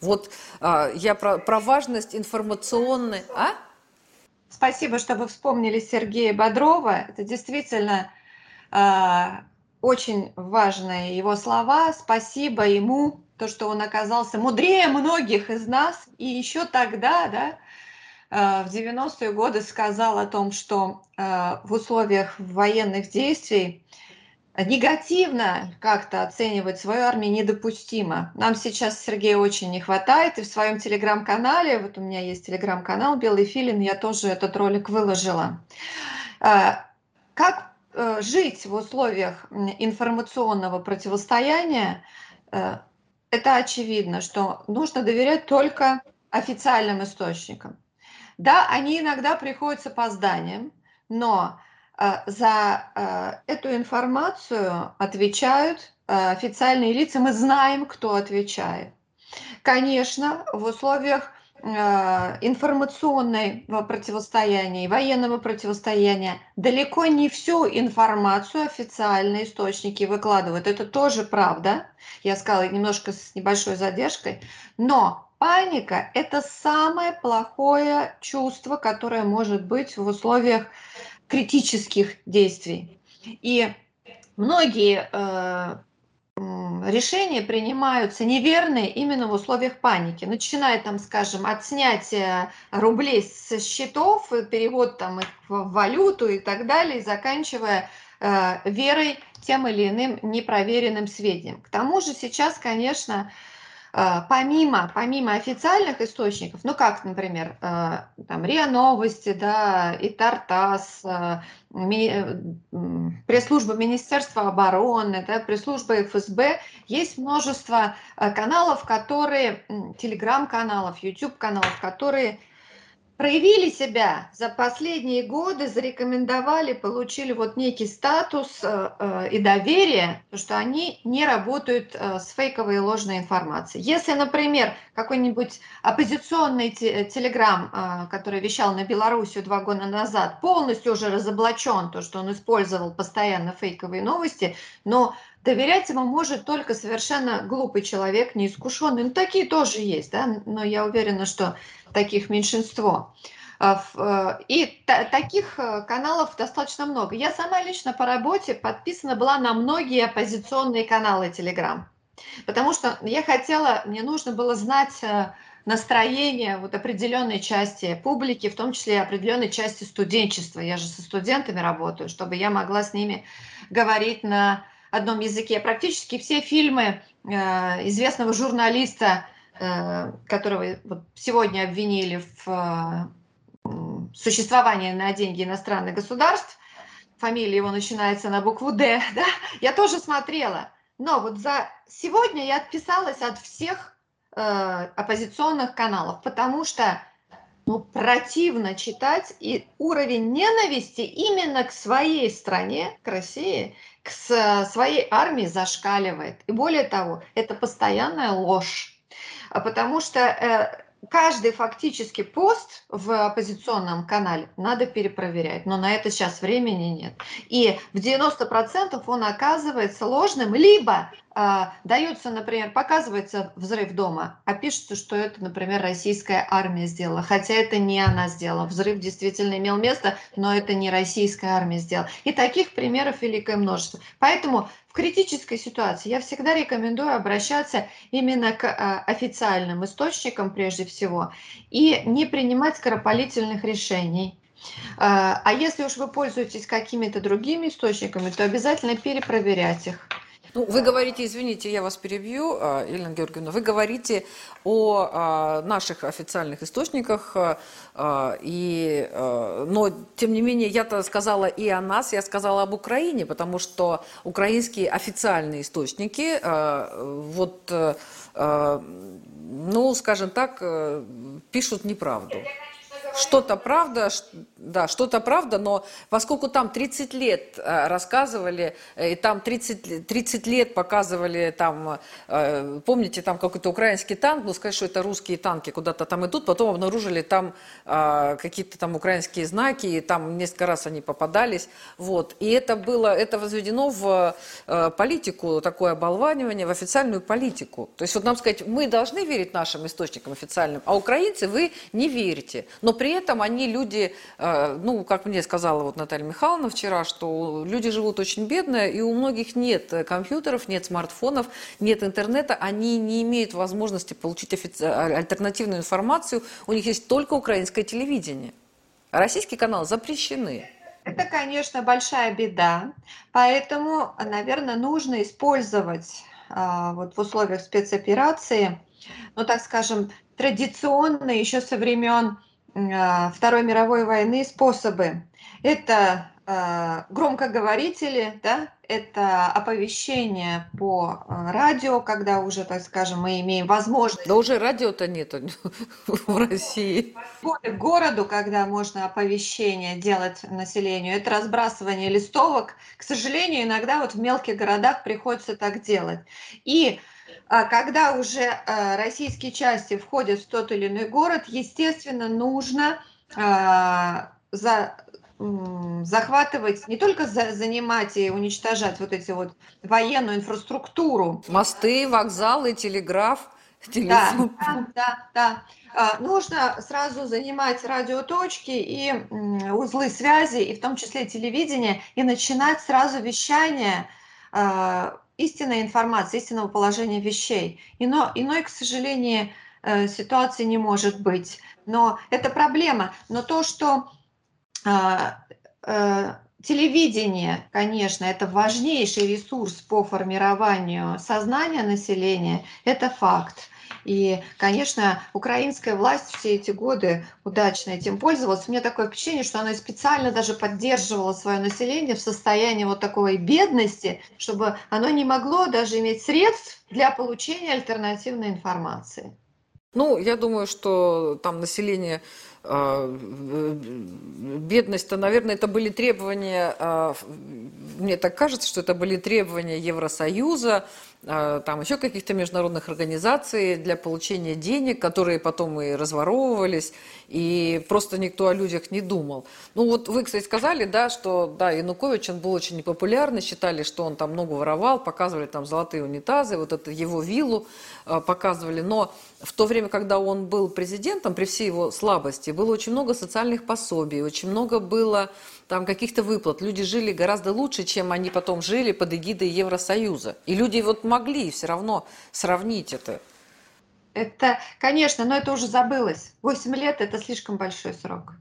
Вот я про, про важность информационной... А? Спасибо, что вы вспомнили Сергея Бодрова. Это действительно очень важные его слова. Спасибо ему, то, что он оказался мудрее многих из нас. И еще тогда, да, э, в 90-е годы сказал о том, что э, в условиях военных действий негативно как-то оценивать свою армию недопустимо. Нам сейчас Сергея очень не хватает, и в своем телеграм-канале, вот у меня есть телеграм-канал «Белый филин», я тоже этот ролик выложила. Э, как жить в условиях информационного противостояния, э, это очевидно, что нужно доверять только официальным источникам. Да, они иногда приходят с опозданием, но э, за эту информацию отвечают официальные лица, мы знаем, кто отвечает. Конечно, в условиях Э, информационного противостояния военного противостояния далеко не всю информацию официальные источники выкладывают. Это тоже правда. Я сказала немножко с небольшой задержкой. Но паника – это самое плохое чувство, которое может быть в условиях критических действий. И многие э, решения принимаются неверные именно в условиях паники. Начиная там, скажем, от снятия рублей со счетов, перевод там их в валюту и так далее, заканчивая э, верой тем или иным непроверенным сведениям. К тому же сейчас, конечно, Э, помимо, помимо официальных источников, ну как, например, э, там РИА Новости, да, и Тартас, э, пресс-служба Министерства обороны, да, пресс-служба ФСБ, есть множество каналов, которые, телеграм-каналов, YouTube-каналов, которые проявили себя за последние годы, зарекомендовали, получили вот некий статус э, э, и доверие, что они не работают э, с фейковой и ложной информацией. Если, например, какой-нибудь оппозиционный телеграм, который вещал на Белоруссию два года назад, полностью уже разоблачен, то, что он использовал постоянно фейковые новости, но доверять ему может только совершенно глупый человек, неискушенный. Ну, такие тоже есть, да, но я уверена, что таких меньшинство. А, э, и таких э, каналов достаточно много. Я сама лично по работе подписана была на многие оппозиционные каналы Telegram, потому что я хотела, мне нужно было знать э, настроение вот определенной части публики, в том числе определенной части студенчества. Я же со студентами работаю, чтобы я могла с ними говорить на одном языке. Практически все фильмы э, известного журналиста, э, которого вот сегодня обвинили в э, существовании на деньги иностранных государств, фамилия его начинается на букву «Д», да, я тоже смотрела. Но вот за сегодня я отписалась от всех э, оппозиционных каналов, потому что ну, противно читать, и уровень ненависти именно к своей стране, к России, к своей армии зашкаливает. И более того, это постоянная ложь. А потому что э, каждый фактически пост в оппозиционном канале надо перепроверять, но на это сейчас времени нет. И в 90% он оказывается ложным, либо э, дается, например, показывается взрыв дома, а пишется, что это, например, российская армия сделала, хотя это не она сделала. Взрыв действительно имел место, но это не российская армия сделала. И таких примеров великое множество. Поэтому в критической ситуации я всегда рекомендую обращаться именно к а, официальным источникам прежде всего и не принимать скоропалительных решений. А, а если уж вы пользуетесь какими-то другими источниками, то обязательно перепроверять их. Ну, вы говорите, извините, я вас перебью, а, Елена Георгиевна, вы говорите о а, наших официальных источниках, а, и, но, тем не менее, я-то сказала и о нас, я сказала об Украине, потому что украинские официальные источники, вот, ну, скажем так, пишут неправду что-то правда, да, что-то правда, но поскольку там 30 лет э, рассказывали, э, и там 30, 30 лет показывали, там, э, помните, там какой-то украинский танк, ну, сказать, что это русские танки куда-то там идут, потом обнаружили там какие-то там украинские знаки, и там несколько раз они попадались, вот, и это было, это возведено в политику, такое оболванивание, в официальную политику. То есть вот нам сказать, мы должны верить нашим источникам официальным, а украинцы вы не верите, но при этом они люди, э, ну, как мне сказала вот Наталья Михайловна вчера, что люди живут очень бедно, и у многих нет компьютеров, нет смартфонов, нет интернета, они не имеют возможности получить офици... альтернативную информацию, у них есть только украинское телевидение. А российские каналы запрещены. Это, конечно, большая беда, поэтому, наверное, нужно использовать а, вот в условиях спецоперации, ну, так скажем, традиционно еще со времен а, Второй мировой войны способы. Это э, громкоговорители, да, это оповещение по э, радио, когда уже, так скажем, мы имеем возможность... Да уже радио-то нет в России. К городу, когда можно оповещение делать населению, это разбрасывание листовок. К сожалению, иногда вот в мелких городах приходится так делать. И а когда уже э, российские части входят в тот или иной город, естественно, нужно а, за, захватывать, не только за, занимать и уничтожать вот эти вот военную инфраструктуру. Мосты, вокзалы, телеграф, телефон. Да, да, да. да. Нужно сразу занимать радиоточки и узлы связи, и в том числе телевидение, и начинать сразу вещание а, истинной информации, истинного положения вещей. Ино, иной, к сожалению, э, ситуации не может быть. Но это проблема. Но то, что а, э, телевидение, конечно, это важнейший ресурс по формированию сознания населения, это факт. И, конечно, украинская власть все эти годы удачно этим пользовалась. У меня такое впечатление, что она специально даже поддерживала свое население в состоянии вот такой бедности, чтобы оно не могло даже иметь средств для получения альтернативной информации. Ну, я думаю, что там население а, бедность-то, наверное, это были требования, а, мне так кажется, что это были требования Евросоюза, там еще каких-то международных организаций для получения денег, которые потом и разворовывались, и просто никто о людях не думал. Ну вот вы, кстати, сказали, да, что да, Янукович, он был очень непопулярный, считали, что он там много воровал, показывали там золотые унитазы, вот это его виллу э, показывали, но в то время, когда он был президентом, при всей его слабости, было очень много социальных пособий, очень много было там каких-то выплат. Люди жили гораздо лучше, чем они потом жили под эгидой Евросоюза. И люди вот могли все равно сравнить это. Это, конечно, но это уже забылось. Восемь лет – это слишком большой срок.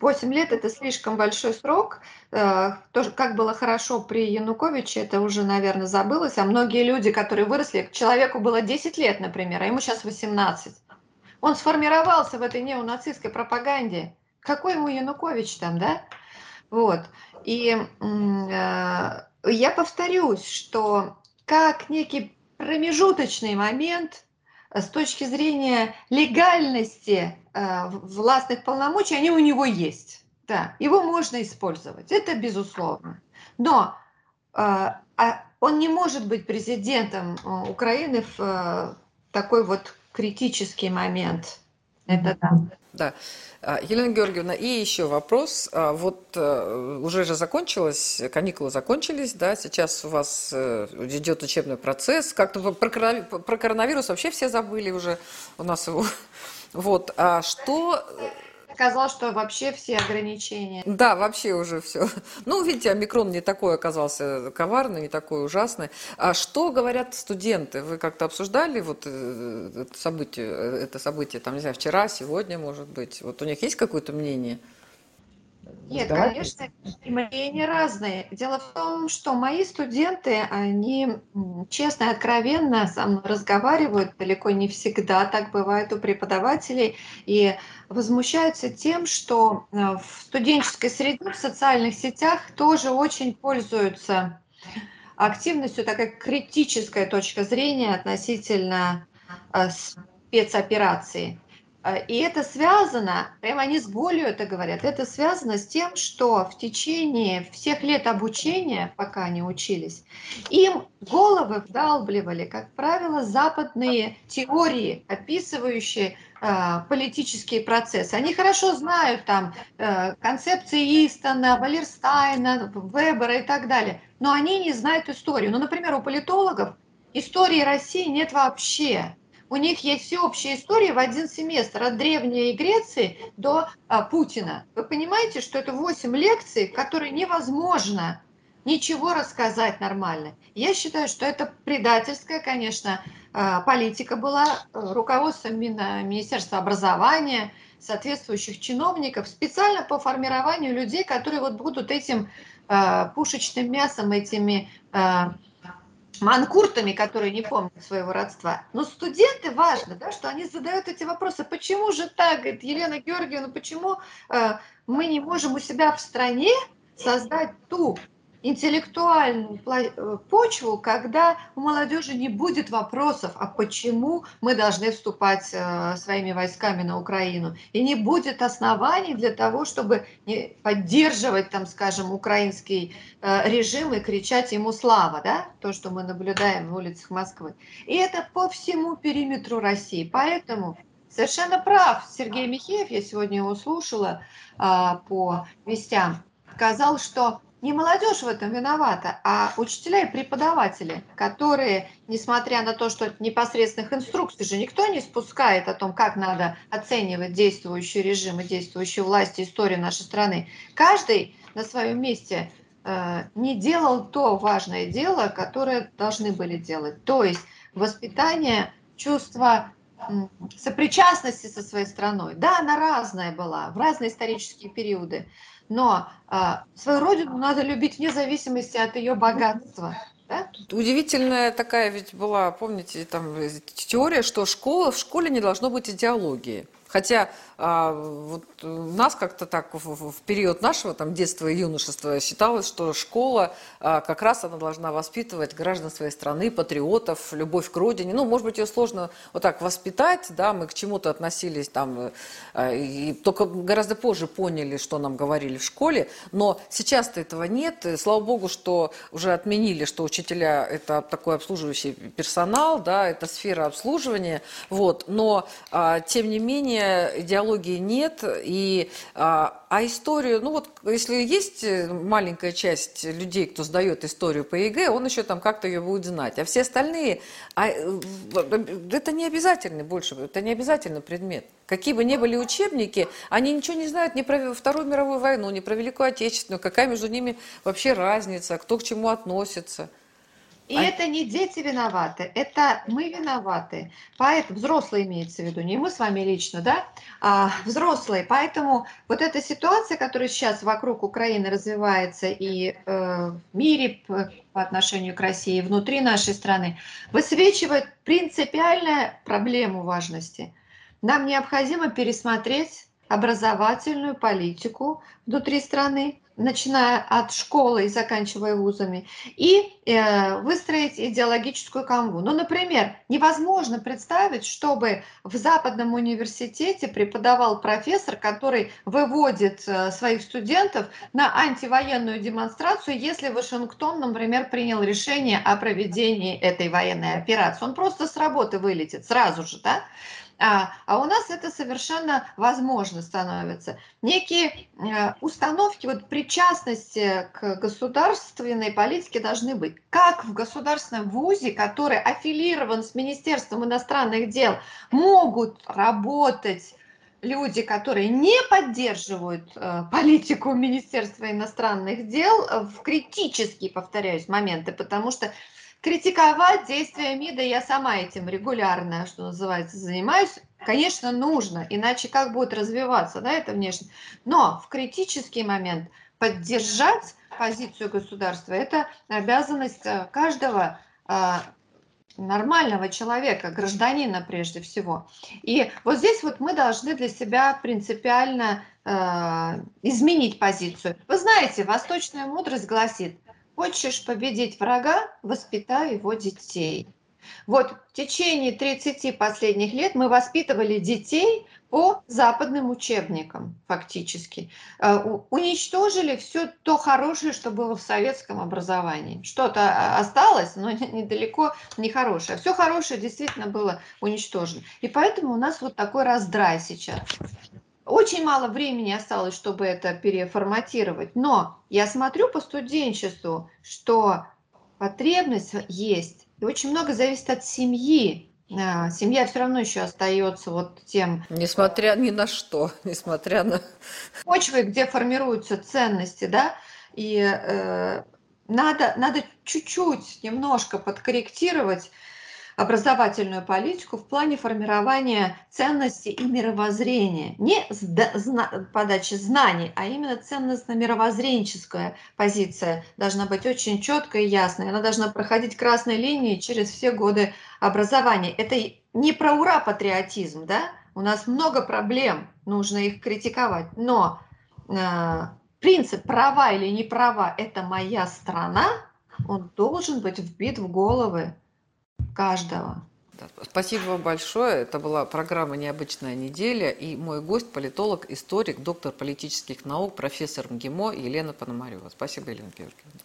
Восемь лет – это слишком большой срок. Э, тоже, как было хорошо при Януковиче, это уже, наверное, забылось. А многие люди, которые выросли, человеку было 10 лет, например, а ему сейчас 18. Он сформировался в этой неонацистской пропаганде. Какой ему Янукович там, да? Вот. И э, я повторюсь, что как некий промежуточный момент с точки зрения легальности э, властных полномочий, они у него есть. Да, его можно использовать, это безусловно. Но э, а он не может быть президентом э, Украины в э, такой вот критический момент. Это да. Да. А, Елена Георгиевна, и еще вопрос. А, вот э, уже же закончилось, каникулы закончились, да, сейчас у вас идет учебный процесс. Как-то про коронавирус вообще все забыли уже у нас его. Вот, а что сказал, что вообще все ограничения. Да, вообще уже все. Ну, видите, омикрон не такой оказался коварный, не такой ужасный. А что говорят студенты? Вы как-то обсуждали вот э, это событие, это событие, там, не знаю, вчера, сегодня, может быть? Вот у них есть какое-то мнение? Нет, Давайте. конечно, мнения разные. Дело в том, что мои студенты, они честно и откровенно со мной разговаривают, далеко не всегда так бывает у преподавателей, и возмущаются тем, что э, в студенческой среде, в социальных сетях тоже очень пользуются активностью, такая критическая точка зрения относительно э, спецоперации. А, и это связано, прямо они с болью это говорят, это связано с тем, что в течение всех лет обучения, пока они учились, им головы вдалбливали, как правило, западные теории, описывающие э, политические процессы. Они хорошо знают там э, концепции Истона, Валерстайна, Вебера и так далее, но они не знают историю. Ну, например, у политологов истории России нет вообще у них есть всеобщая история в один семестр, от Древней Греции до а, Путина. Вы понимаете, что это 8 лекций, которые невозможно ничего рассказать нормально. Я считаю, что это предательская, конечно, а, политика была э, руководством Министерства образования, соответствующих чиновников, специально по формированию людей, которые вот будут этим а, пушечным мясом, этими а, манкуртами, которые не помнят своего родства. Но студенты важно, да, что они задают эти вопросы. Почему же так, говорит Елена Георгиевна, почему э, мы не можем у себя в стране создать ту интеллектуальную э, почву, когда у молодежи не будет вопросов, а почему мы должны вступать э, своими войсками на Украину, и не будет оснований для того, чтобы поддерживать, там, скажем, украинский э, режим и кричать ему слава, да, то, что мы наблюдаем в улицах Москвы. И это по всему периметру России. Поэтому совершенно прав Сергей Михеев, я сегодня его слушала а, по вестям, сказал, что не молодежь в этом виновата, а учителя и преподаватели, которые, несмотря на то, что непосредственных инструкций же никто не спускает о том, как надо оценивать действующий режим и действующую власть и историю нашей страны, каждый на своем месте э, не делал то важное дело, которое должны были делать. То есть воспитание чувства сопричастности со своей страной. Да, она разная была в разные исторические периоды, но а, свою родину надо любить вне зависимости от ее богатства. Да? Удивительная такая ведь была, помните, там теория, что школа, в школе не должно быть идеологии. Хотя а, вот у нас как-то так в, в период нашего там, детства и юношества считалось, что школа а, как раз она должна воспитывать граждан своей страны, патриотов, любовь к родине. Ну, может быть, ее сложно вот так воспитать, да, мы к чему-то относились там, а, и только гораздо позже поняли, что нам говорили в школе, но сейчас-то этого нет. И, слава богу, что уже отменили, что учителя – это такой обслуживающий персонал, да, это сфера обслуживания, вот, но, а, тем не менее, идеологии нет, и, а, а историю, ну вот если есть маленькая часть людей, кто сдает историю по ЕГЭ, он еще там как-то ее будет знать, а все остальные, а, это не обязательно больше, это не обязательно предмет. Какие бы ни были учебники, они ничего не знают ни про Вторую мировую войну, ни про Великую Отечественную, какая между ними вообще разница, кто к чему относится. И а... это не дети виноваты, это мы виноваты. Поэтому взрослые имеется в виду, не мы с вами лично, да, а взрослые. Поэтому вот эта ситуация, которая сейчас вокруг Украины развивается и э, в мире по, по отношению к России, внутри нашей страны, высвечивает принципиальную проблему важности. Нам необходимо пересмотреть образовательную политику внутри страны, начиная от школы и заканчивая вузами, и э, выстроить идеологическую канву. Ну, например, невозможно представить, чтобы в Западном университете преподавал профессор, который выводит э, своих студентов на антивоенную демонстрацию, если Вашингтон, например, принял решение о проведении этой военной операции. Он просто с работы вылетит сразу же, да? А, а у нас это совершенно возможно становится. Некие э, установки вот причастности к государственной политике должны быть. Как в государственном вузе, который аффилирован с Министерством иностранных дел, могут работать люди, которые не поддерживают э, политику Министерства иностранных дел в критические, повторяюсь, моменты, потому что критиковать действия МИДа, я сама этим регулярно, что называется, занимаюсь, конечно, нужно, иначе как будет развиваться, да, это внешне. Но в критический момент поддержать позицию государства – это обязанность э, каждого э, нормального человека, гражданина прежде всего. И вот здесь вот мы должны для себя принципиально э, изменить позицию. Вы знаете, восточная мудрость гласит, Хочешь победить врага, воспитай его детей. Вот в течение 30 последних лет мы воспитывали детей по западным учебникам фактически. Э, уничтожили все то хорошее, что было в советском образовании. Что-то а, осталось, но недалеко не хорошее. Все хорошее действительно было уничтожено. И поэтому у нас вот такой раздрай сейчас. Очень мало времени осталось, чтобы это переформатировать, но я смотрю по студенчеству, что потребность есть, и очень много зависит от семьи. А, семья все равно еще остается вот тем... Несмотря ни на что, несмотря на... Почвой, где формируются ценности, да, и э, надо, надо чуть-чуть, немножко подкорректировать образовательную политику в плане формирования ценностей и мировоззрения. Не зна подачи знаний, а именно ценностно-мировоззренческая позиция должна быть очень четкой и ясной. Она должна проходить красной линией через все годы образования. Это не про ура-патриотизм, да? У нас много проблем, нужно их критиковать, но э, принцип права или не права – это моя страна, он должен быть вбит в головы каждого. Спасибо вам большое. Это была программа «Необычная неделя». И мой гость – политолог, историк, доктор политических наук, профессор МГИМО Елена Пономарева. Спасибо, Елена Георгиевна.